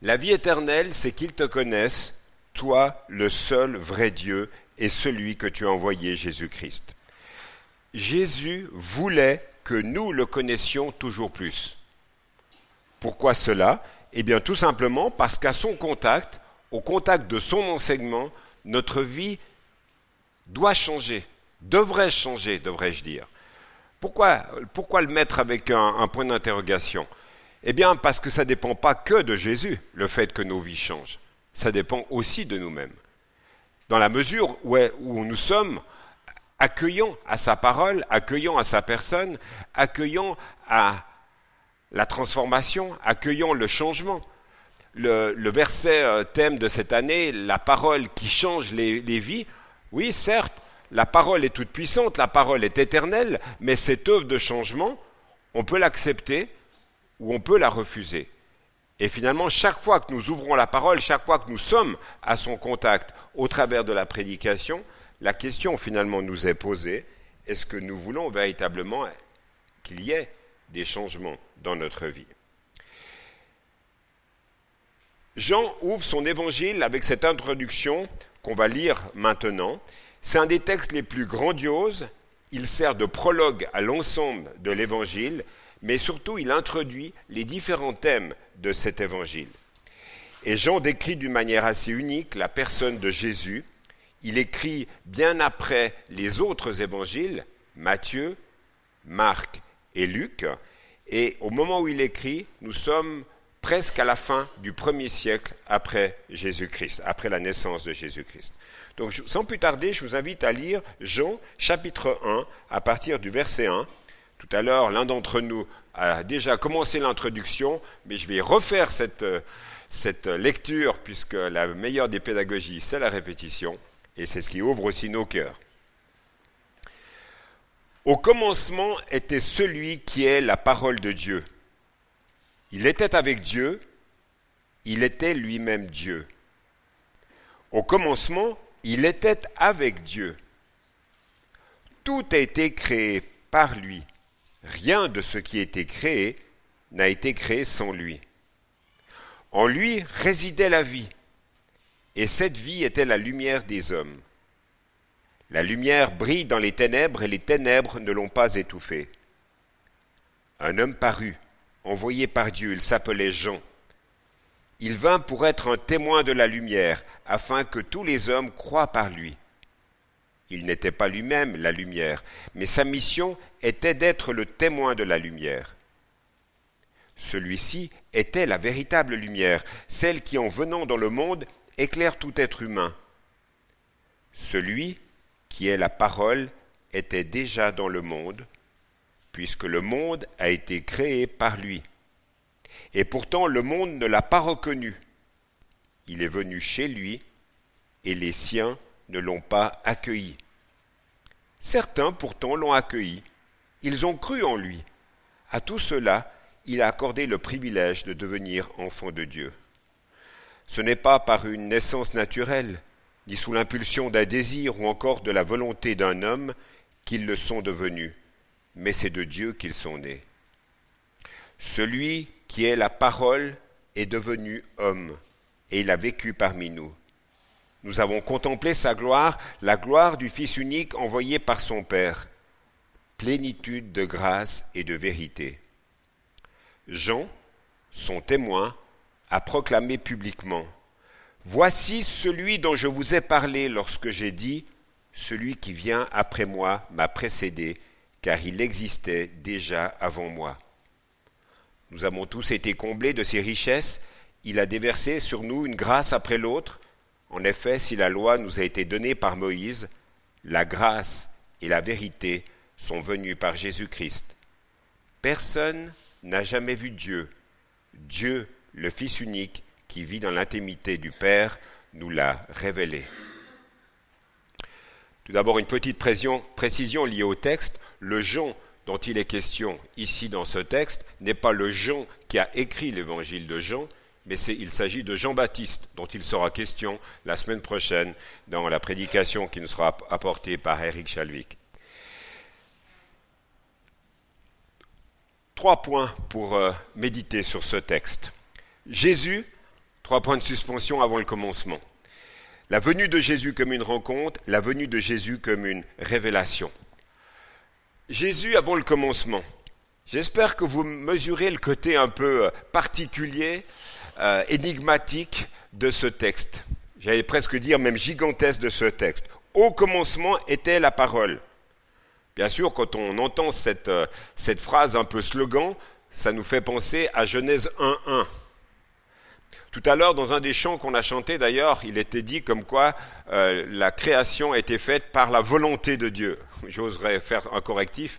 La vie éternelle, c'est qu'ils te connaissent, toi, le seul vrai Dieu, et celui que tu as envoyé, Jésus-Christ. Jésus voulait que nous le connaissions toujours plus. Pourquoi cela? Eh bien tout simplement parce qu'à son contact, au contact de son enseignement, notre vie doit changer, devrait changer, devrais-je dire. Pourquoi, pourquoi le mettre avec un, un point d'interrogation? Eh bien parce que ça ne dépend pas que de Jésus, le fait que nos vies changent. Ça dépend aussi de nous-mêmes. Dans la mesure où, nous sommes accueillants à sa parole, accueillants à sa personne, accueillants à la transformation, accueillons le changement. Le, verset euh, thème de cette année, la parole qui change les, vies, oui, certes, la parole est toute puissante, la parole est éternelle, mais cette œuvre de changement, on peut l'accepter ou on peut la refuser. Et finalement, chaque fois que nous ouvrons la parole, chaque fois que nous sommes à son contact au travers de la prédication, la question finalement nous est posée, est-ce que nous voulons véritablement qu'il y ait des changements dans notre vie? Jean ouvre son évangile avec cette introduction qu'on va lire maintenant. C'est un des textes les plus grandioses. Il sert de prologue à l'ensemble de l'évangile, mais surtout il introduit les différents thèmes de cet évangile. Et Jean décrit d'une manière assez unique la personne de Jésus. Il écrit bien après les autres évangiles, Matthieu, Marc et Luc, et au moment où il écrit, nous sommes presque à la fin du premier siècle après Jésus-Christ, après la naissance de Jésus-Christ. Donc sans plus tarder, je vous invite à lire Jean chapitre 1 à partir du verset 1. Tout à l'heure, l'un d'entre nous a déjà commencé l'introduction, mais je vais refaire cette, cette lecture puisque la meilleure des pédagogies, c'est la répétition, et c'est ce qui ouvre aussi nos cœurs. Au commencement était celui qui est la parole de Dieu. Il était avec Dieu, il était lui-même Dieu. Au commencement, il était avec Dieu. Tout a été créé par lui. Rien de ce qui été créé n'a été créé sans lui. En lui résidait la vie, et cette vie était la lumière des hommes. La lumière brille dans les ténèbres, et les ténèbres ne l'ont pas étouffée. Un homme parut, envoyé par Dieu, il s'appelait Jean. Il vint pour être un témoin de la lumière, afin que tous les hommes croient par lui. Il n'était pas lui-même la lumière, mais sa mission était d'être le témoin de la lumière. Celui-ci était la véritable lumière, celle qui, en venant dans le monde, éclaire tout être humain. Celui qui est la parole était déjà dans le monde, puisque le monde a été créé par lui. Et pourtant le monde ne l'a pas reconnu. Il est venu chez lui, et les siens ne l'ont pas accueilli. Certains pourtant l'ont accueilli. Ils ont cru en lui. À tout cela, il a accordé le privilège de devenir enfant de Dieu. Ce n'est pas par une naissance naturelle, ni sous l'impulsion d'un désir ou encore de la volonté d'un homme qu'ils le sont devenus, mais c'est de Dieu qu'ils sont nés. Celui qui est la parole est devenu homme, et il a vécu parmi nous. Nous avons contemplé sa gloire, la gloire du Fils unique envoyé par son Père, plénitude de grâce et de vérité. Jean, son témoin, a proclamé publiquement Voici celui dont je vous ai parlé lorsque j'ai dit Celui qui vient après moi m'a précédé, car il existait déjà avant moi. Nous avons tous été comblés de ses richesses, il a déversé sur nous une grâce après l'autre, en effet, si la loi nous a été donnée par Moïse, la grâce et la vérité sont venues par Jésus-Christ. Personne n'a jamais vu Dieu. Dieu, le Fils unique, qui vit dans l'intimité du Père, nous l'a révélé. Tout d'abord, une petite précision liée au texte. Le Jean dont il est question ici dans ce texte n'est pas le Jean qui a écrit l'évangile de Jean, mais il s'agit de Jean-Baptiste, dont il sera question la semaine prochaine dans la prédication qui nous sera apportée par Eric Chalwick. Trois points pour euh, méditer sur ce texte. Jésus Trois points de suspension avant le commencement. La venue de Jésus comme une rencontre, la venue de Jésus comme une révélation. Jésus avant le commencement. J'espère que vous mesurez le côté un peu euh, particulier, euh, énigmatique de ce texte. J'allais presque dire même gigantesque de ce texte. Au commencement était la parole. Bien sûr, quand on entend cette, euh, cette phrase un peu slogan, ça nous fait penser à Genèse 1.1. Tout à l'heure, dans un des chants qu'on a chanté d'ailleurs, il était dit comme quoi euh, la création été faite par la volonté de Dieu. J'oserais faire un correctif.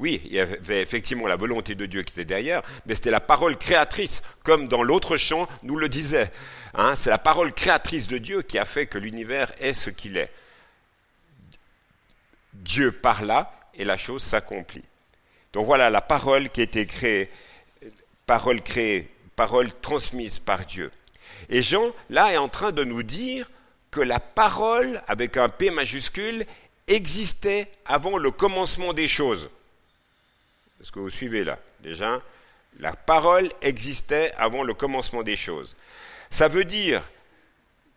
Oui, il y avait effectivement la volonté de Dieu qui était derrière, mais c'était la parole créatrice, comme dans l'autre chant nous le disait. Hein, c'est la parole créatrice de Dieu qui a fait que l'univers est ce qu'il est. Dieu parla et la chose s'accomplit. Donc voilà la parole qui été créée, parole créée, parole transmise par Dieu. Et Jean, là, est en train de nous dire que la parole, avec un P majuscule, existait avant le commencement des choses. Est-ce que vous suivez là Déjà, la parole existait avant le commencement des choses. Ça veut dire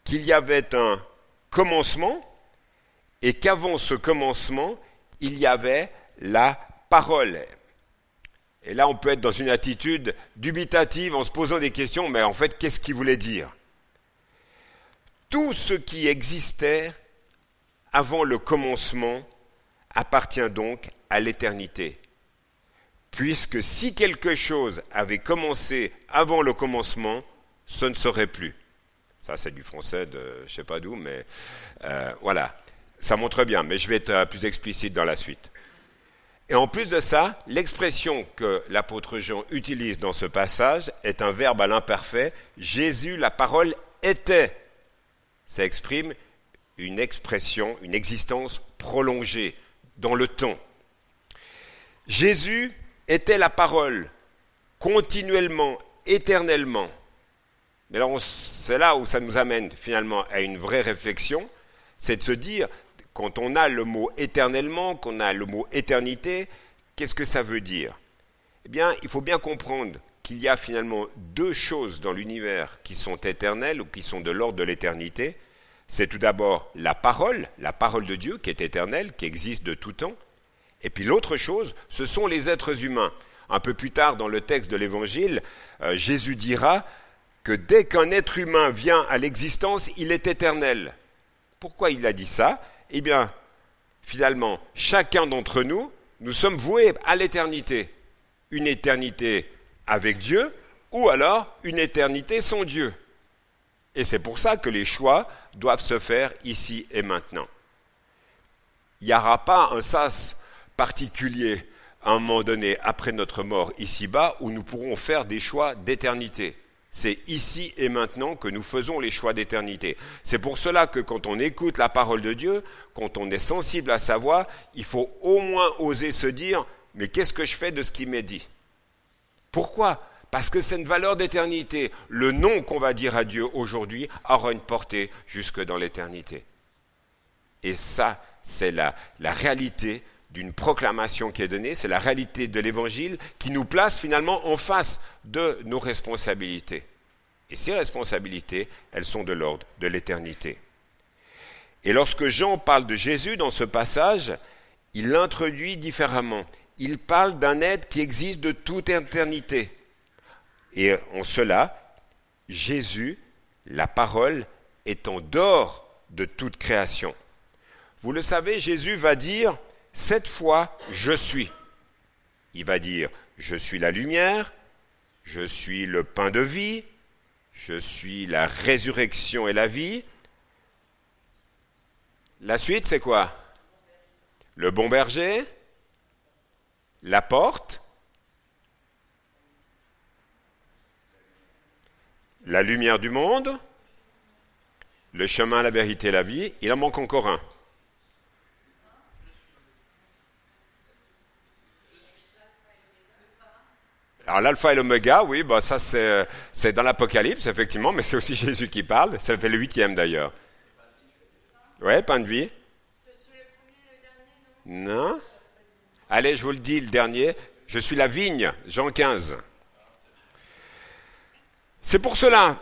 qu'il y avait un commencement et qu'avant ce commencement, il y avait la parole. Et là, on peut être dans une attitude dubitative en se posant des questions, mais en fait, qu'est-ce qu'il voulait dire? Tout ce qui existait avant le commencement appartient donc à l'éternité. Puisque si quelque chose avait commencé avant le commencement, ce ne serait plus. Ça, c'est du français de je ne sais pas d'où, mais euh, voilà. Ça montre bien, mais je vais être euh, plus explicite dans la suite. Et en plus de ça, l'expression que l'apôtre Jean utilise dans ce passage est un verbe à l'imparfait. Jésus, la parole, était. Ça exprime une expression, une existence prolongée dans le temps. Jésus était la parole, continuellement, éternellement. Mais alors, c'est là où ça nous amène finalement à une vraie réflexion, c'est de se dire, quand on a le mot éternellement, qu'on a le mot éternité, qu'est-ce que ça veut dire? Eh bien, il faut bien comprendre qu'il y a finalement deux choses dans l'univers qui sont éternelles ou qui sont de l'ordre de l'éternité. C'est tout d'abord la parole, la parole de Dieu qui est éternelle, qui existe de tout temps. Et puis l'autre chose, ce sont les êtres humains. Un peu plus tard dans le texte de l'Évangile, euh, Jésus dira que dès qu'un être humain vient à l'existence, il est éternel. Pourquoi il a dit ça? Eh bien, finalement, chacun d'entre nous, nous sommes voués à l'éternité. Une éternité avec Dieu ou alors une éternité sans Dieu. Et c'est pour ça que les choix doivent se faire ici et maintenant. Il n'y aura pas un sas particulier à un moment donné après notre mort ici-bas où nous pourrons faire des choix d'éternité. C'est ici et maintenant que nous faisons les choix d'éternité. C'est pour cela que quand on écoute la parole de Dieu, quand on est sensible à sa voix, il faut au moins oser se dire, mais qu'est-ce que je fais de ce qui m'est dit? Pourquoi? Parce que c'est une valeur d'éternité. Le nom qu'on va dire à Dieu aujourd'hui aura une portée jusque dans l'éternité. Et ça, c'est la, la réalité d'une proclamation qui est donnée, c'est la réalité de l'Évangile qui nous place finalement en face de nos responsabilités. Et ces responsabilités, elles sont de l'ordre de l'éternité. Et lorsque Jean parle de Jésus dans ce passage, il l'introduit différemment. Il parle d'un être qui existe de toute éternité. Et en cela, Jésus, la parole, est en dehors de toute création. Vous le savez, Jésus va dire, cette fois, je suis. Il va dire, je suis la lumière, je suis le pain de vie, je suis la résurrection et la vie. La suite, c'est quoi? Le bon berger, la porte, la lumière du monde, le chemin, la vérité, la vie. Il en manque encore un. Alors l'alpha et l'oméga, oui, bah ça c'est, c'est dans l'Apocalypse, effectivement, mais c'est aussi Jésus qui parle. Ça fait le huitième d'ailleurs. Ouais, pain de vie. Non Allez, je vous le dis, le dernier. Je suis la vigne, Jean 15. C'est pour cela,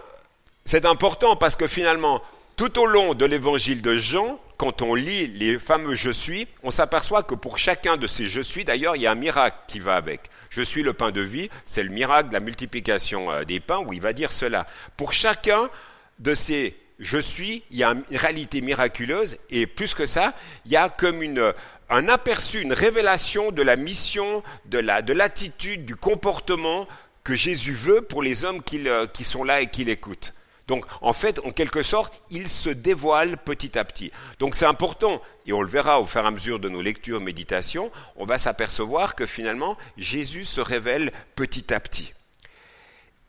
c'est important parce que finalement, tout au long de l'évangile de Jean, quand on lit les fameux je suis, on s'aperçoit que pour chacun de ces je suis, d'ailleurs, il y a un miracle qui va avec. Je suis le pain de vie, c'est le miracle de la multiplication euh, des pains où il va dire cela. Pour chacun de ces je suis, il y a une réalité miraculeuse et plus que ça, il y a comme un aperçu, une révélation de la mission, de la, de l'attitude, du comportement que Jésus veut pour les hommes qui, qui sont là et qui l'écoutent. Donc, en fait, en quelque sorte, il se dévoile petit à petit. Donc, c'est important, et on le verra au fur et à mesure de nos lectures, méditations, on va s'apercevoir que finalement, Jésus se révèle petit à petit.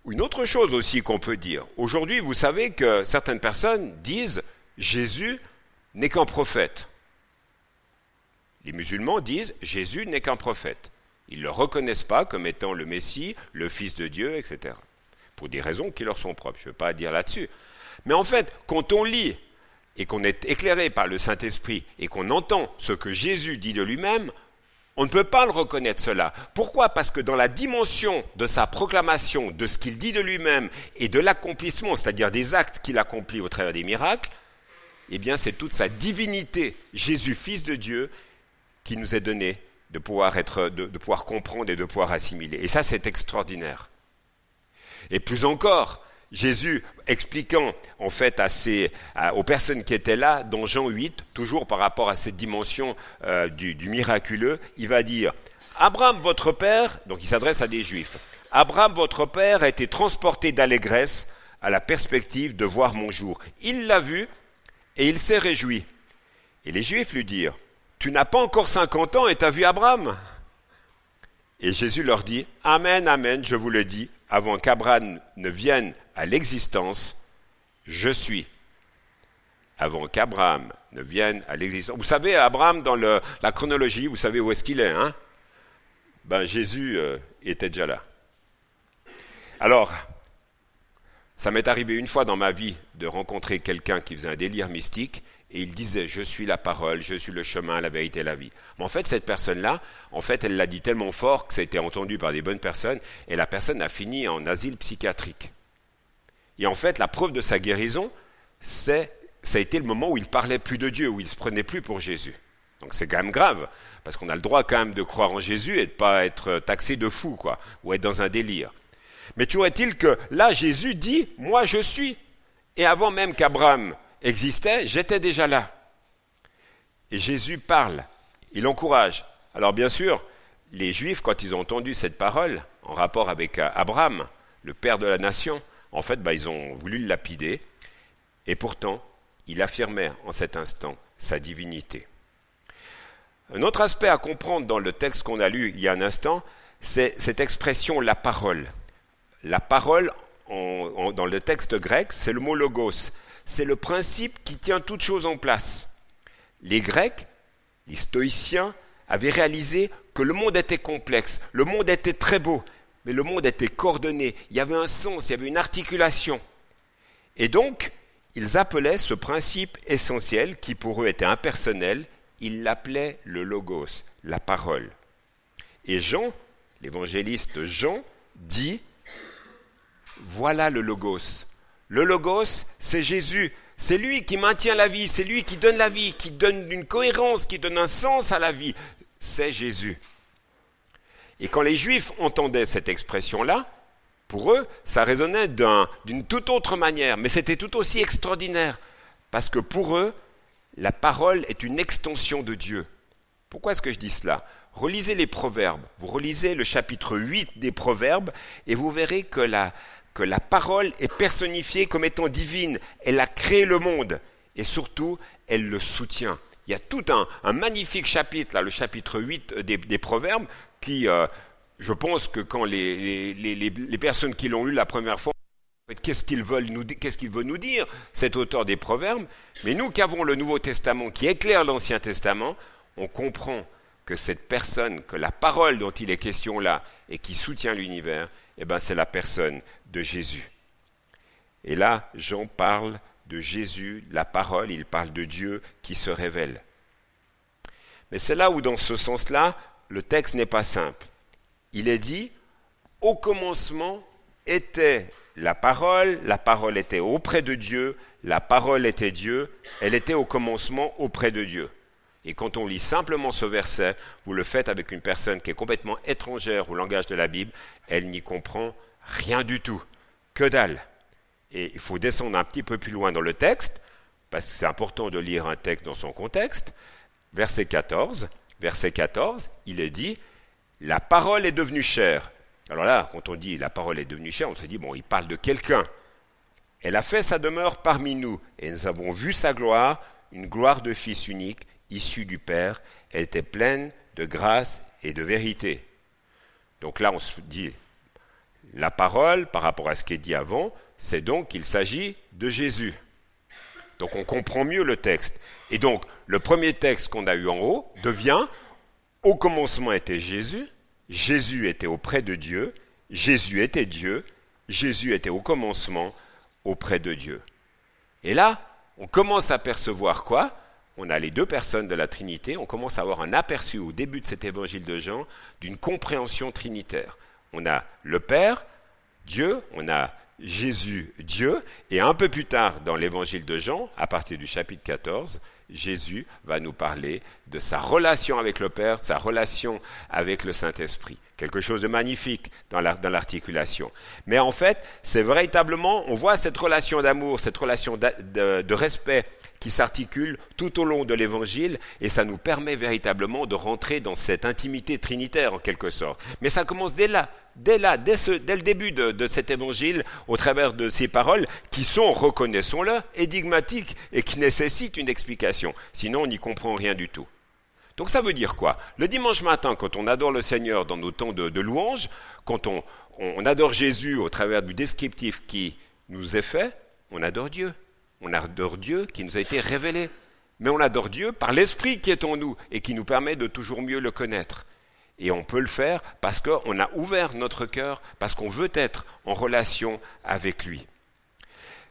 Une autre chose aussi qu'on peut dire. Aujourd'hui, vous savez que certaines personnes disent Jésus n'est qu'un prophète. Les musulmans disent Jésus n'est qu'un prophète. Ils ne le reconnaissent pas comme étant le Messie, le Fils de Dieu, etc. Pour des raisons qui leur sont propres. Je ne veux pas dire là-dessus. Mais en fait, quand on lit et qu'on est éclairé par le Saint-Esprit et qu'on entend ce que Jésus dit de lui-même, on ne peut pas le reconnaître cela. Pourquoi? Parce que dans la dimension de sa proclamation, de ce qu'il dit de lui-même et de l'accomplissement, c'est-à-dire des actes qu'il accomplit au travers des miracles, eh bien c'est toute sa divinité, Jésus, Fils de Dieu, qui nous est donné de pouvoir, être, de pouvoir comprendre et de pouvoir assimiler. Et ça, c'est extraordinaire. Et plus encore, Jésus expliquant en fait aux personnes qui étaient là dans Jean 8, toujours par rapport à cette dimension euh, du, miraculeux, il va dire Abraham votre père, donc il s'adresse à des juifs, Abraham votre père a été transporté d'allégresse à la perspective de voir mon jour. Il l'a vu et il s'est réjoui. Et les juifs lui dirent Tu n'as pas encore cinquante ans et t'as vu Abraham? Et Jésus leur dit Amen, Amen, je vous le dis, avant qu'Abraham ne vienne à l'existence, je suis. Avant qu'Abraham ne vienne à l'existence. Vous savez, Abraham, dans la chronologie, vous savez où est-ce qu'il est, hein? Ben, Jésus euh, était déjà là. Alors, ça m'est arrivé une fois dans ma vie de rencontrer quelqu'un qui faisait un délire mystique et il disait je suis la parole, je suis le chemin, la vérité la vie. Mais en fait, cette personne-là, en fait, elle l'a dit tellement fort que ça a été entendu par des bonnes personnes et la personne a fini en asile psychiatrique. Et en fait, la preuve de sa guérison, c'est ça a été le moment où il parlait plus de Dieu, où il se prenait plus pour Jésus. Donc c'est quand même grave, parce qu'on a le droit quand même de croire en Jésus et de pas être taxé de fou, quoi, ou être dans un délire. Mais tu est-il que là, Jésus dit, moi je suis. Et avant même qu'Abraham existait, j'étais déjà là. Et Jésus parle, il encourage. Alors bien sûr, les Juifs, quand ils ont entendu cette parole, en rapport avec Abraham, le père de la nation, en fait, bah, ils ont voulu le lapider. Et pourtant, il affirmait en cet instant sa divinité. Un autre aspect à comprendre dans le texte qu'on a lu il y a un instant, c'est cette expression la parole. La parole, dans le texte grec, c'est le mot logos. C'est le principe qui tient toute chose en place. Les Grecs, les stoïciens, avaient réalisé que le monde était complexe, le monde était très beau, mais le monde était coordonné, il y avait un sens, il y avait une articulation. Et donc, ils appelaient ce principe essentiel, qui pour eux était impersonnel, ils l'appelaient le logos, la parole. Et Jean, l'évangéliste Jean, dit voilà le logos. Le logos, c'est Jésus. C'est lui qui maintient la vie, c'est lui qui donne la vie, qui donne une cohérence, qui donne un sens à la vie. C'est Jésus. Et quand les Juifs entendaient cette expression-là, pour eux, ça résonnait d'une toute autre manière, mais c'était tout aussi extraordinaire, parce que pour eux, la parole est une extension de Dieu. Pourquoi est-ce que je dis cela? Relisez les proverbes, vous relisez le chapitre 8 des proverbes, et vous verrez que la, que la parole est personnifiée comme étant divine. Elle a créé le monde et surtout, elle le soutient. Il y a tout un, magnifique chapitre, là, le chapitre 8 des, Proverbes, qui, euh, je pense que quand les, personnes qui l'ont lu la première fois, qu'est-ce qu'ils veulent nous, qu'est-ce qu'il veut nous dire, cet auteur des Proverbes? Mais nous qui avons le Nouveau Testament qui éclaire l'Ancien Testament, on comprend que cette personne, que la parole dont il est question là et qui soutient l'univers, eh ben, c'est la personne de Jésus. Et là, Jean parle de Jésus, la parole, il parle de Dieu qui se révèle. Mais c'est là où, dans ce sens-là, le texte n'est pas simple. Il est dit, au commencement était la parole, la parole était auprès de Dieu, la parole était Dieu, elle était au commencement auprès de Dieu. Et quand on lit simplement ce verset, vous le faites avec une personne qui est complètement étrangère au langage de la Bible, elle n'y comprend rien du tout. Que dalle. Et il faut descendre un petit peu plus loin dans le texte, parce que c'est important de lire un texte dans son contexte. Verset 14, verset 14, il est dit, la parole est devenue chère. Alors là, quand on dit la parole est devenue chère, on se dit, bon, il parle de quelqu'un. Elle a fait sa demeure parmi nous, et nous avons vu sa gloire, une gloire de Fils unique, issu du Père. Elle était pleine de grâce et de vérité. Donc là, on se dit, la parole, par rapport à ce qui est dit avant, c'est donc qu'il s'agit de Jésus. Donc on comprend mieux le texte. Et donc, le premier texte qu'on a eu en haut devient, au commencement était Jésus, Jésus était auprès de Dieu, Jésus était Dieu, Jésus était au commencement auprès de Dieu. Et là, on commence à percevoir quoi? On a les deux personnes de la Trinité, on commence à avoir un aperçu au début de cet évangile de Jean d'une compréhension trinitaire. On a le Père, Dieu, on a Jésus, Dieu, et un peu plus tard dans l'évangile de Jean, à partir du chapitre 14, Jésus va nous parler de sa relation avec le Père, sa relation avec le Saint-Esprit. Quelque chose de magnifique dans l'articulation. Mais en fait, c'est véritablement, on voit cette relation d'amour, cette relation de, respect qui s'articule tout au long de l'évangile et ça nous permet véritablement de rentrer dans cette intimité trinitaire en quelque sorte. Mais ça commence dès là, dès là, dès, le début de, cet évangile, au travers de ces paroles qui sont, reconnaissons-le, énigmatiques et qui nécessitent une explication. Sinon, on n'y comprend rien du tout. Donc ça veut dire quoi? Le dimanche matin, quand on adore le Seigneur dans nos temps de, de louange, quand on adore Jésus au travers du descriptif qui nous est fait, on adore Dieu. On adore Dieu qui nous a été révélé. Mais on adore Dieu par l'Esprit qui est en nous et qui nous permet de toujours mieux le connaître. Et on peut le faire parce qu'on a ouvert notre cœur, parce qu'on veut être en relation avec lui.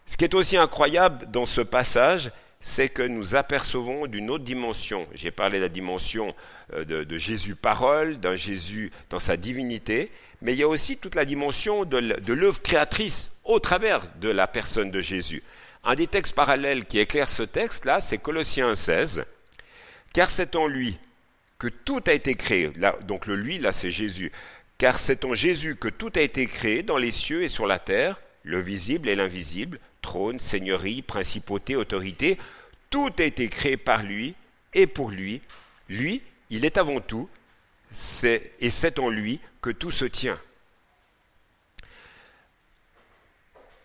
Ce qui est aussi incroyable dans ce passage, c'est que nous apercevons d'une autre dimension. J'ai parlé de la dimension euh, de, Jésus parole, d'un Jésus dans sa divinité, mais il y a aussi toute la dimension de l'œuvre créatrice au travers de la personne de Jésus. Un des textes parallèles qui éclaire ce texte-là, c'est Colossiens 16. Car c'est en lui que tout a été créé. donc le lui, là, c'est Jésus. Car c'est en Jésus que tout a été créé dans les cieux et sur la terre, le visible et l'invisible, trône, seigneurie, principauté, autorité. Tout a été créé par lui et pour lui. Lui, il est avant tout, et c'est en lui que tout se tient.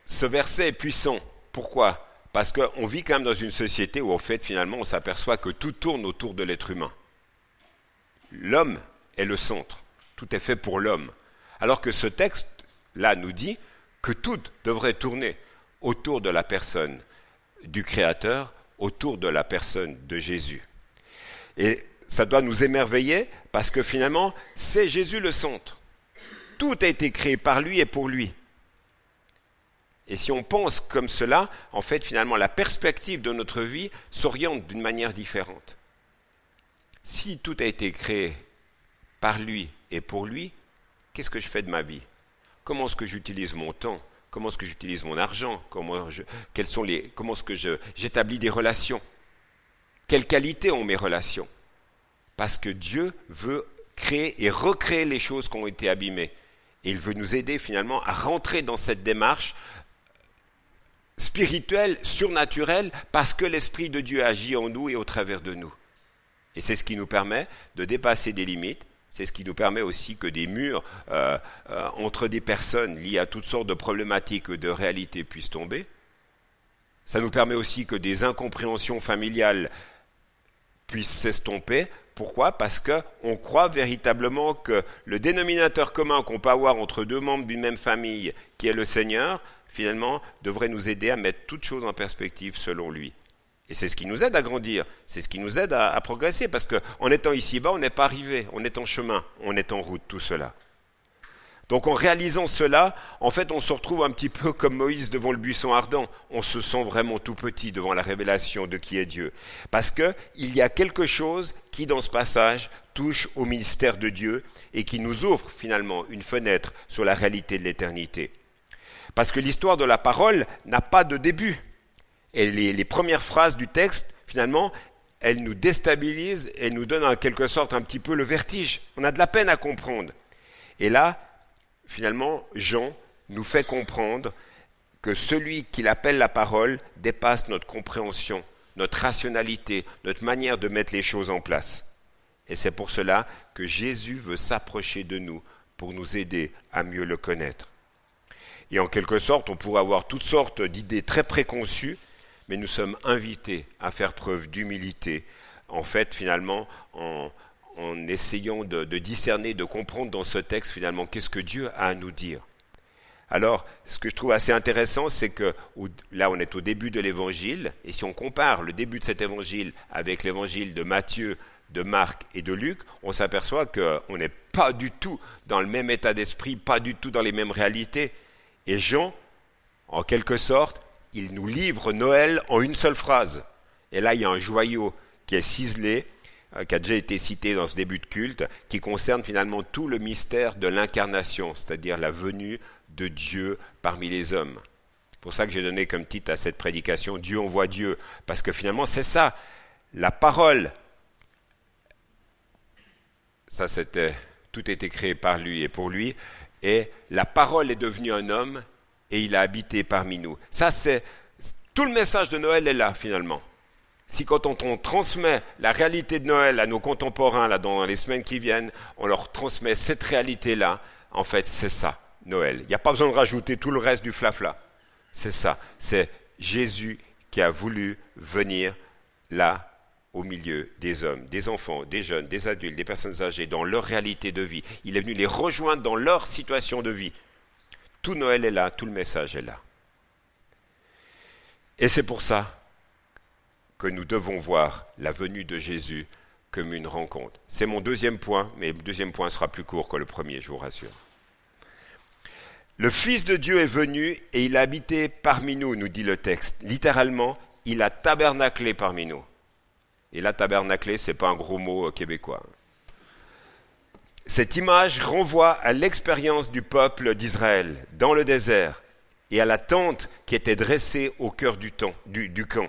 Ce verset est puissant. Pourquoi? Parce qu'on vit quand même dans une société où, en fait, finalement, on s'aperçoit que tout tourne autour de l'être humain. L'homme est le centre. Tout est fait pour l'homme. Alors que ce texte-là nous dit que tout devrait tourner autour de la personne du Créateur, autour de la personne de Jésus. Et ça doit nous émerveiller parce que finalement, c'est Jésus le centre. Tout a été créé par lui et pour lui. Et si on pense comme cela, en fait, finalement, la perspective de notre vie s'oriente d'une manière différente. Si tout a été créé par lui et pour lui, qu'est-ce que je fais de ma vie? Comment est-ce que j'utilise mon temps? Comment est-ce que j'utilise mon argent? Comment, quelles sont les, comment est-ce que j'établis des relations? Quelle qualité ont mes relations? Parce que Dieu veut créer et recréer les choses qui ont été abîmées. Et il veut nous aider finalement à rentrer dans cette démarche spirituel, surnaturel, parce que l'Esprit de Dieu agit en nous et au travers de nous. Et c'est ce qui nous permet de dépasser des limites, c'est ce qui nous permet aussi que des murs euh, euh, entre des personnes liées à toutes sortes de problématiques de réalité puissent tomber. Ça nous permet aussi que des incompréhensions familiales puissent s'estomper. Pourquoi? Parce qu'on croit véritablement que le dénominateur commun qu'on peut avoir entre deux membres d'une même famille, qui est le Seigneur, finalement, devrait nous aider à mettre toutes choses en perspective selon lui. Et c'est ce qui nous aide à grandir, c'est ce qui nous aide à, progresser, parce qu'en étant ici-bas, on n'est pas arrivé, on est en chemin, on est en route, tout cela. Donc en réalisant cela, en fait, on se retrouve un petit peu comme Moïse devant le buisson ardent. On se sent vraiment tout petit devant la révélation de qui est Dieu. Parce qu'il y a quelque chose qui, dans ce passage, touche au ministère de Dieu et qui nous offre finalement une fenêtre sur la réalité de l'éternité. Parce que l'histoire de la parole n'a pas de début. Et les, les, premières phrases du texte, finalement, elles nous déstabilisent et nous donnent en quelque sorte un petit peu le vertige. On a de la peine à comprendre. Et là, finalement, Jean nous fait comprendre que celui qui appelle la parole dépasse notre compréhension, notre rationalité, notre manière de mettre les choses en place. Et c'est pour cela que Jésus veut s'approcher de nous pour nous aider à mieux le connaître. Et en quelque sorte, on pourrait avoir toutes sortes d'idées très préconçues, mais nous sommes invités à faire preuve d'humilité, en fait, finalement, en, en essayant de, discerner, de comprendre dans ce texte, finalement, qu'est-ce que Dieu a à nous dire. Alors, ce que je trouve assez intéressant, c'est que là, on est au début de l'évangile, et si on compare le début de cet évangile avec l'évangile de Matthieu, de Marc et de Luc, on s'aperçoit qu'on n'est pas du tout dans le même état d'esprit, pas du tout dans les mêmes réalités. Et Jean, en quelque sorte, il nous livre Noël en une seule phrase. Et là, il y a un joyau qui est ciselé, qui a déjà été cité dans ce début de culte, qui concerne finalement tout le mystère de l'incarnation, c'est-à-dire la venue de Dieu parmi les hommes. C'est pour ça que j'ai donné comme titre à cette prédication Dieu envoie Dieu, parce que finalement c'est ça, la parole. Ça c'était tout était créé par lui et pour lui, et la parole est devenue un homme et il a habité parmi nous. Ça c'est tout le message de Noël est là finalement. Si quand on, transmet la réalité de Noël à nos contemporains là dans les semaines qui viennent, on leur transmet cette réalité là, en fait c'est ça. Noël. Il n'y a pas besoin de rajouter tout le reste du flafla. C'est ça. C'est Jésus qui a voulu venir là au milieu des hommes, des enfants, des jeunes, des adultes, des personnes âgées, dans leur réalité de vie. Il est venu les rejoindre dans leur situation de vie. Tout Noël est là, tout le message est là. Et c'est pour ça que nous devons voir la venue de Jésus comme une rencontre. C'est mon deuxième point, mais le deuxième point sera plus court que le premier, je vous rassure. Le Fils de Dieu est venu et il a habité parmi nous, nous dit le texte. Littéralement, il a tabernaclé parmi nous. Et là, tabernaclé, c'est pas un gros mot québécois. Cette image renvoie à l'expérience du peuple d'Israël dans le désert et à la tente qui était dressée au cœur du, du camp.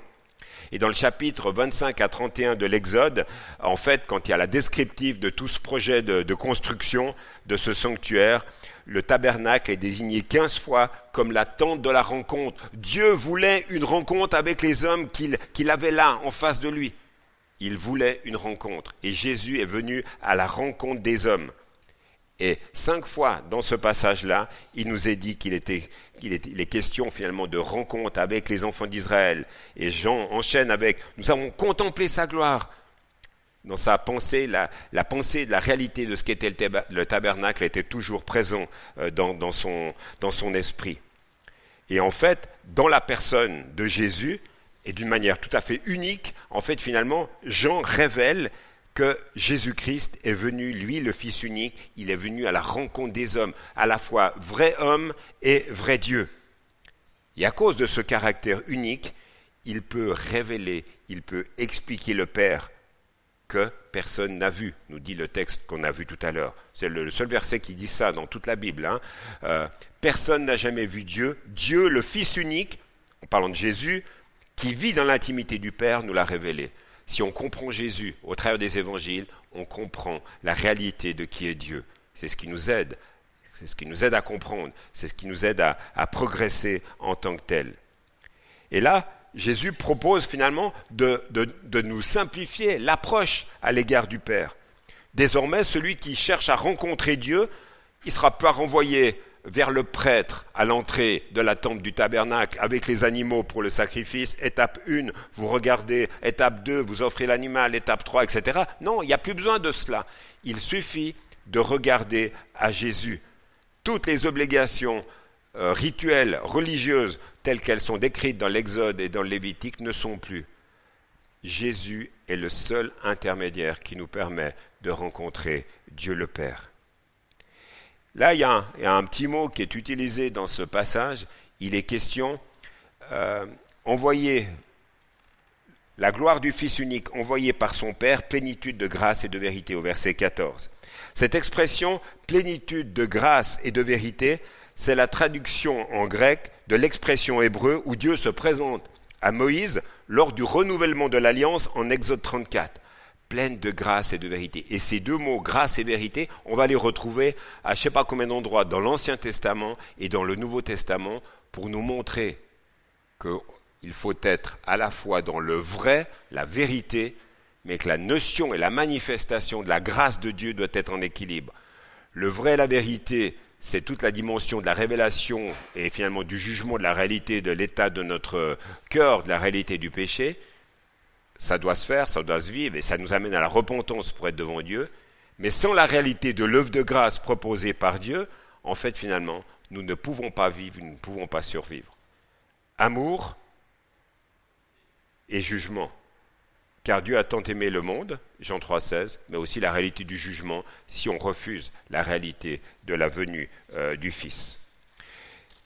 Et dans le chapitre 25 à 31 de l'Exode, en fait, quand il y a la descriptive de tout ce projet de, construction de ce sanctuaire, le tabernacle est désigné quinze fois comme la tente de la rencontre. Dieu voulait une rencontre avec les hommes qu'il qu avait là, en face de lui. Il voulait une rencontre. Et Jésus est venu à la rencontre des hommes. Et cinq fois dans ce passage-là, il nous est dit qu'il était, les questions finalement de rencontre avec les enfants d'Israël. Et Jean enchaîne avec Nous avons contemplé sa gloire dans sa pensée, la, pensée de la réalité de ce qu'était le tabernacle était toujours présent euh, dans, son, dans son esprit. Et en fait, dans la personne de Jésus, et d'une manière tout à fait unique, en fait, finalement, Jean révèle que Jésus-Christ est venu, lui, le Fils unique, il est venu à la rencontre des hommes, à la fois vrai homme et vrai Dieu. Et à cause de ce caractère unique, il peut révéler, il peut expliquer le Père que personne n'a vu, nous dit le texte qu'on a vu tout à l'heure. C'est le seul verset qui dit ça dans toute la Bible. Hein. Euh, personne n'a jamais vu Dieu. Dieu, le Fils unique, en parlant de Jésus, qui vit dans l'intimité du Père, nous l'a révélé. Si on comprend Jésus au travers des évangiles, on comprend la réalité de qui est Dieu. C'est ce qui nous aide. C'est ce qui nous aide à comprendre. C'est ce qui nous aide à, progresser en tant que tel. Et là, Jésus propose finalement de, nous simplifier l'approche à l'égard du Père. Désormais, celui qui cherche à rencontrer Dieu, il sera pas renvoyé vers le prêtre à l'entrée de la tente du tabernacle avec les animaux pour le sacrifice. Étape 1, vous regardez. Étape 2, vous offrez l'animal. Étape 3, etc. Non, il n'y a plus besoin de cela. Il suffit de regarder à Jésus. Toutes les obligations euh, rituelles, religieuses, telles qu'elles sont décrites dans l'Exode et dans le Lévitique, ne sont plus. Jésus est le seul intermédiaire qui nous permet de rencontrer Dieu le Père. Là, il y, a un, petit mot qui est utilisé dans ce passage. Il est question, euh, envoyer la gloire du Fils unique, envoyé par son Père, plénitude de grâce et de vérité, au verset 14. Cette expression, plénitude de grâce et de vérité, c'est la traduction en grec de l'expression hébreu où Dieu se présente à Moïse lors du renouvellement de l'alliance en Exode 34, pleine de grâce et de vérité. Et ces deux mots, grâce et vérité, on va les retrouver à je ne sais pas combien d'endroits dans l'Ancien Testament et dans le Nouveau Testament pour nous montrer qu'il faut être à la fois dans le vrai, la vérité, mais que la notion et la manifestation de la grâce de Dieu doit être en équilibre. Le vrai et la vérité, c'est toute la dimension de la révélation et finalement du jugement de la réalité de l'état de notre cœur, de la réalité du péché. Ça doit se faire, ça doit se vivre et ça nous amène à la repentance pour être devant Dieu. Mais sans la réalité de l'œuvre de grâce proposée par Dieu, en fait finalement, nous ne pouvons pas vivre, nous ne pouvons pas survivre. Amour et jugement car Dieu a tant aimé le monde, Jean 3,16, mais aussi la réalité du jugement si on refuse la réalité de la venue euh, du Fils.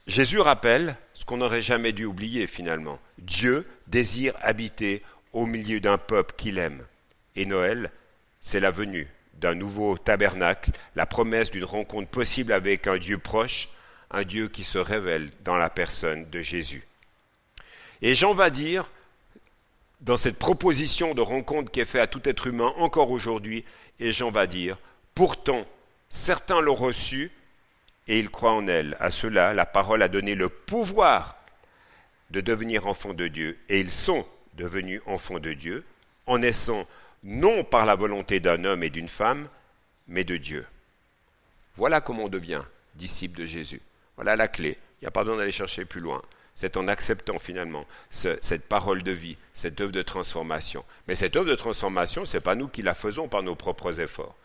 Jésus rappelle ce qu'on n'aurait jamais dû oublier finalement. Dieu désire habiter au milieu d'un peuple qu'il aime. Et Noël, c'est la venue d'un nouveau tabernacle, la promesse d'une rencontre possible avec un Dieu proche, un Dieu qui se révèle dans la personne de Jésus. Et Jean va dire dans cette proposition de rencontre qui est faite à tout être humain encore aujourd'hui, et Jean va dire, pourtant, certains l'ont reçu et ils croient en elle. À cela, la parole a donné le pouvoir de devenir enfants de Dieu, et ils sont devenus enfants de Dieu, en naissant non par la volonté d'un homme et d'une femme, mais de Dieu. Voilà comment on devient disciple de Jésus. Voilà la clé. Il n'y a pas besoin d'aller chercher plus loin. C'est en acceptant finalement cette parole de vie, cette œuvre de transformation. Mais cette œuvre de transformation, ce n'est pas nous qui la faisons par nos propres efforts.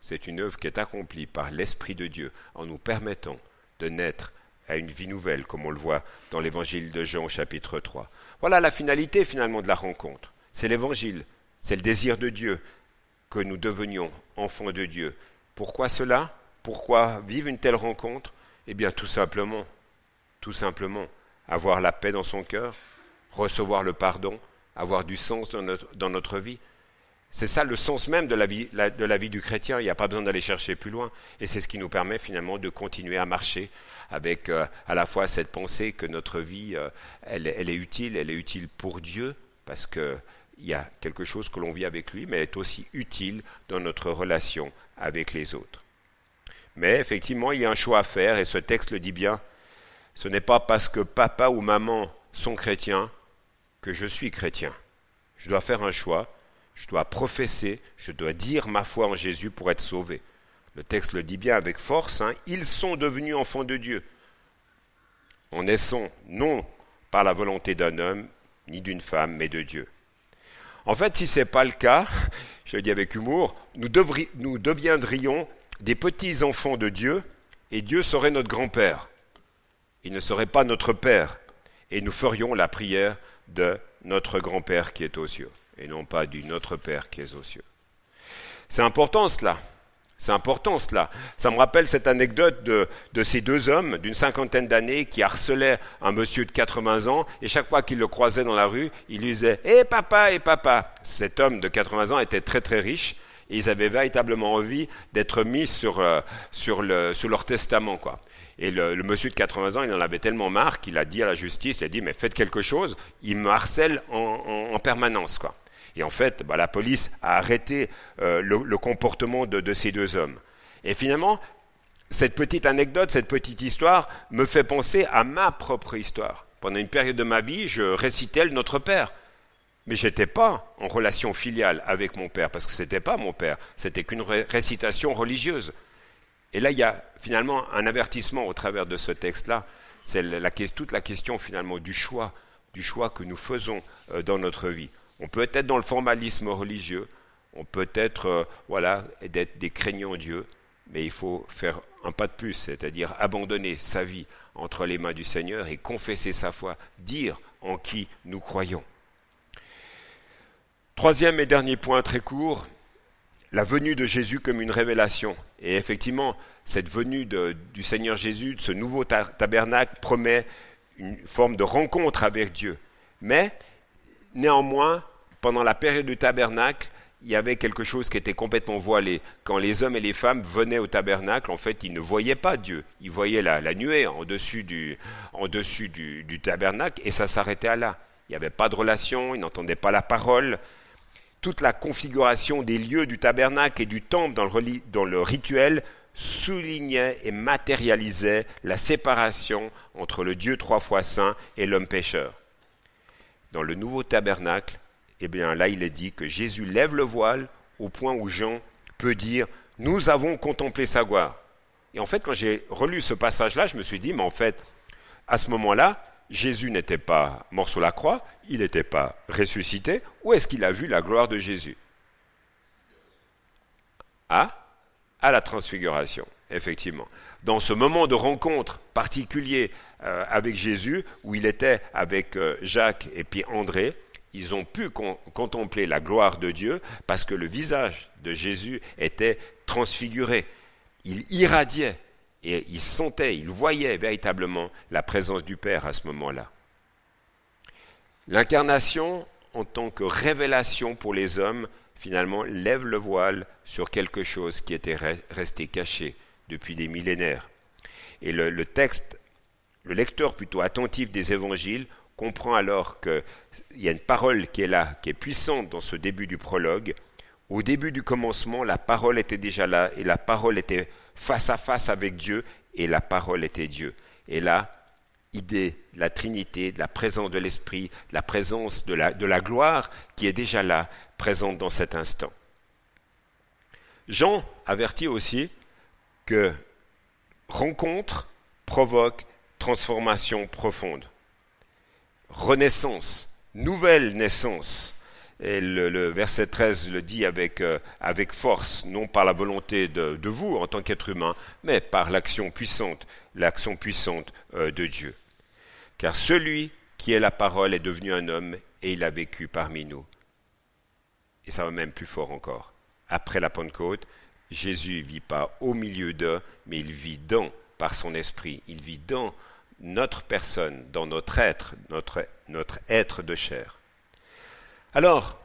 C'est une œuvre qui est accomplie par l'Esprit de Dieu en nous permettant de naître à une vie nouvelle, comme on le voit dans l'évangile de Jean au chapitre 3. Voilà la finalité finalement de la rencontre. C'est l'évangile, c'est le désir de Dieu que nous devenions enfants de Dieu. Pourquoi cela? Pourquoi vivre une telle rencontre? Eh bien tout simplement, tout simplement, avoir la paix dans son cœur, recevoir le pardon, avoir du sens dans notre, dans notre vie. C'est ça le sens même de la vie, de la vie du chrétien. Il n'y a pas besoin d'aller chercher plus loin. Et c'est ce qui nous permet finalement de continuer à marcher avec euh, à la fois cette pensée que notre vie, euh, elle, elle, est utile, elle est utile pour Dieu, parce qu'il y a quelque chose que l'on vit avec lui, mais elle est aussi utile dans notre relation avec les autres. Mais effectivement, il y a un choix à faire, et ce texte le dit bien, ce n'est pas parce que papa ou maman sont chrétiens que je suis chrétien. Je dois faire un choix, je dois professer, je dois dire ma foi en Jésus pour être sauvé. Le texte le dit bien avec force, hein, ils sont devenus enfants de Dieu, en naissant non par la volonté d'un homme ni d'une femme, mais de Dieu. En fait, si ce n'est pas le cas, je le dis avec humour, nous, nous deviendrions des petits enfants de Dieu et Dieu serait notre grand-père il ne serait pas notre Père, et nous ferions la prière de notre grand-père qui est aux cieux, et non pas du notre Père qui est aux cieux. C'est important cela. C'est important cela. Ça me rappelle cette anecdote de, ces deux hommes d'une cinquantaine d'années qui harcelaient un monsieur de 80 ans et chaque fois qu'ils le croisaient dans la rue, il lui disait Eh papa, eh papa Cet homme de 80 ans était très très riche et ils avaient véritablement envie d'être mis sur, euh, sur, le, sur leur testament. Quoi. Et le, monsieur de 80 ans, il en avait tellement marre qu'il a dit à la justice, il a dit, mais faites quelque chose, il me harcèle en, permanence. Quoi. Et en fait, bah, la police a arrêté euh, le, comportement de, ces deux hommes. Et finalement, cette petite anecdote, cette petite histoire me fait penser à ma propre histoire. Pendant une période de ma vie, je récitais le Notre Père. Mais je n'étais pas en relation filiale avec mon père, parce que ce n'était pas mon père, c'était qu'une récitation religieuse. Et là, il y a finalement un avertissement au travers de ce texte-là. C'est toute la question finalement du choix, du choix que nous faisons euh, dans notre vie. On peut être dans le formalisme religieux, on peut être euh, voilà, d'être des craignants Dieu, mais il faut faire un pas de plus, c'est-à-dire abandonner sa vie entre les mains du Seigneur et confesser sa foi, dire en qui nous croyons. Troisième et dernier point très court, la venue de Jésus comme une révélation. Et effectivement, cette venue du Seigneur Jésus, de ce nouveau tabernacle, promet une forme de rencontre avec Dieu. Mais, néanmoins, pendant la période du tabernacle, il y avait quelque chose qui était complètement voilé. Quand les hommes et les femmes venaient au tabernacle, en fait, ils ne voyaient pas Dieu. Ils voyaient la, nuée en dessus, du, tabernacle et ça s'arrêtait à là. Il n'y avait pas de relation, ils n'entendaient pas la parole. Toute la configuration des lieux du tabernacle et du temple dans le, dans le rituel soulignait et matérialisait la séparation entre le Dieu trois fois saint et l'homme pécheur. Dans le nouveau tabernacle, eh bien là il est dit que Jésus lève le voile au point où Jean peut dire Nous avons contemplé sa gloire. Et en fait, quand j'ai relu ce passage-là, je me suis dit, mais en fait, à ce moment-là, Jésus n'était pas mort sur la croix, il n'était pas ressuscité. Où est-ce qu'il a vu la gloire de Jésus? Ah À la transfiguration, effectivement. Dans ce moment de rencontre particulier euh, avec Jésus, où il était avec euh, Jacques et puis André, ils ont pu contempler la gloire de Dieu parce que le visage de Jésus était transfiguré. Il irradiait et ils sentaient, ils voyaient véritablement la présence du Père à ce moment-là. L'incarnation, en tant que révélation pour les hommes, finalement lève le voile sur quelque chose qui était resté caché depuis des millénaires. Et le, le texte, le lecteur plutôt attentif des évangiles comprend alors qu'il y a une parole qui est là, qui est puissante dans ce début du prologue. Au début du commencement, la parole était déjà là et la parole était face à face avec Dieu et la parole était Dieu. Et là, idée de la Trinité, de la présence de l'Esprit, de la présence de la, de la gloire qui est déjà là, présente dans cet instant. Jean avertit aussi que rencontre provoque transformation profonde renaissance, nouvelle naissance. Et le, verset 13 le dit avec, euh, avec force, non par la volonté de, vous en tant qu'être humain, mais par l'action puissante, l'action puissante euh, de Dieu. Car celui qui est la parole est devenu un homme et il a vécu parmi nous. Et ça va même plus fort encore. Après la Pentecôte, Jésus ne vit pas au milieu d'eux, mais il vit dans, par son esprit. Il vit dans notre personne, dans notre être, notre, notre être de chair. Alors,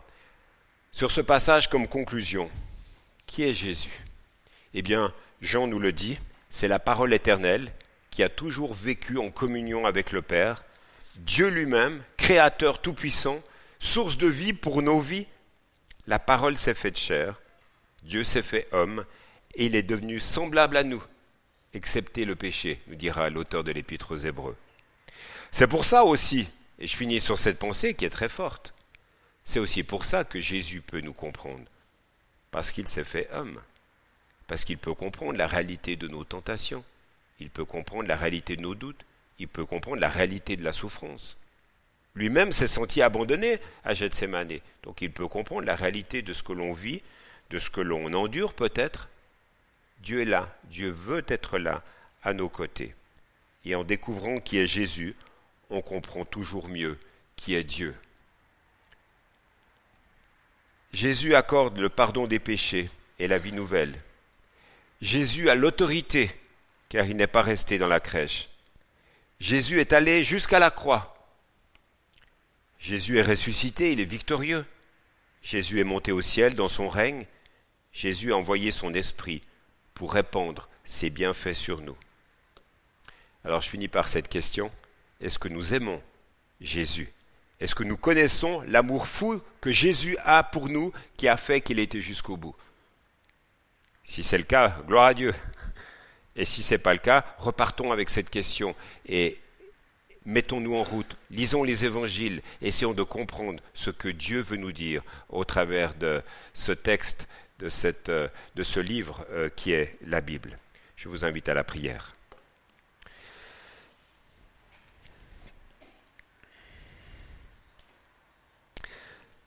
sur ce passage comme conclusion, qui est Jésus? Eh bien, Jean nous le dit, c'est la parole éternelle qui a toujours vécu en communion avec le Père, Dieu lui-même, Créateur tout-puissant, source de vie pour nos vies. La parole s'est faite chair, Dieu s'est fait homme, et il est devenu semblable à nous excepté le péché, nous dira l'auteur de l'Épître aux Hébreux. C'est pour ça aussi, et je finis sur cette pensée qui est très forte, c'est aussi pour ça que Jésus peut nous comprendre, parce qu'il s'est fait homme, parce qu'il peut comprendre la réalité de nos tentations, il peut comprendre la réalité de nos doutes, il peut comprendre la réalité de la souffrance. Lui-même s'est senti abandonné à Gethsemane, donc il peut comprendre la réalité de ce que l'on vit, de ce que l'on endure peut-être, Dieu est là, Dieu veut être là, à nos côtés. Et en découvrant qui est Jésus, on comprend toujours mieux qui est Dieu. Jésus accorde le pardon des péchés et la vie nouvelle. Jésus a l'autorité, car il n'est pas resté dans la crèche. Jésus est allé jusqu'à la croix. Jésus est ressuscité, il est victorieux. Jésus est monté au ciel dans son règne. Jésus a envoyé son esprit pour répandre ses bienfaits sur nous. Alors je finis par cette question. Est-ce que nous aimons Jésus Est-ce que nous connaissons l'amour fou que Jésus a pour nous qui a fait qu'il était jusqu'au bout Si c'est le cas, gloire à Dieu. Et si ce n'est pas le cas, repartons avec cette question et mettons-nous en route, lisons les évangiles, essayons de comprendre ce que Dieu veut nous dire au travers de ce texte euh, de ce livre euh, qui est la Bible. Je vous invite à la prière.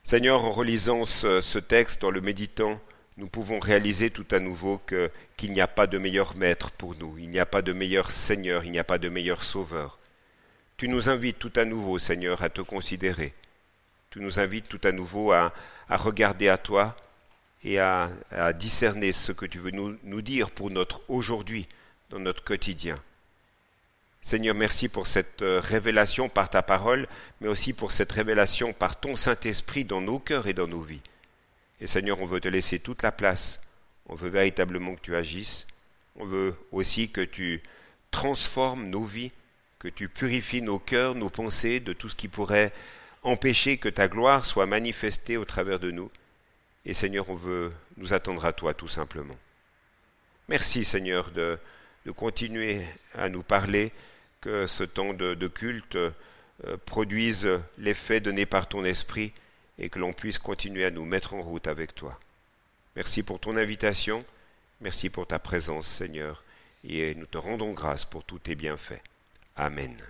Seigneur, en relisant ce, texte, en le méditant, nous pouvons réaliser tout à nouveau qu'il n'y a pas de meilleur maître pour nous, il n'y a pas de meilleur Seigneur, il n'y a pas de meilleur Sauveur. Tu nous invites tout à nouveau, Seigneur, à te considérer. Tu nous invites tout à nouveau à regarder à toi et à, discerner ce que tu veux nous, nous dire pour notre aujourd'hui, dans notre quotidien. Seigneur, merci pour cette euh, révélation par ta parole, mais aussi pour cette révélation par ton Saint-Esprit dans nos cœurs et dans nos vies. Et Seigneur, on veut te laisser toute la place. On veut véritablement que tu agisses. On veut aussi que tu transformes nos vies, que tu purifies nos cœurs, nos pensées de tout ce qui pourrait empêcher que ta gloire soit manifestée au travers de nous. Et Seigneur, on veut nous attendre à toi tout simplement. Merci Seigneur de, continuer à nous parler, que ce temps de, de culte euh, produise l'effet donné par ton esprit et que l'on puisse continuer à nous mettre en route avec toi. Merci pour ton invitation, merci pour ta présence Seigneur, et nous te rendons grâce pour tous tes bienfaits. Amen.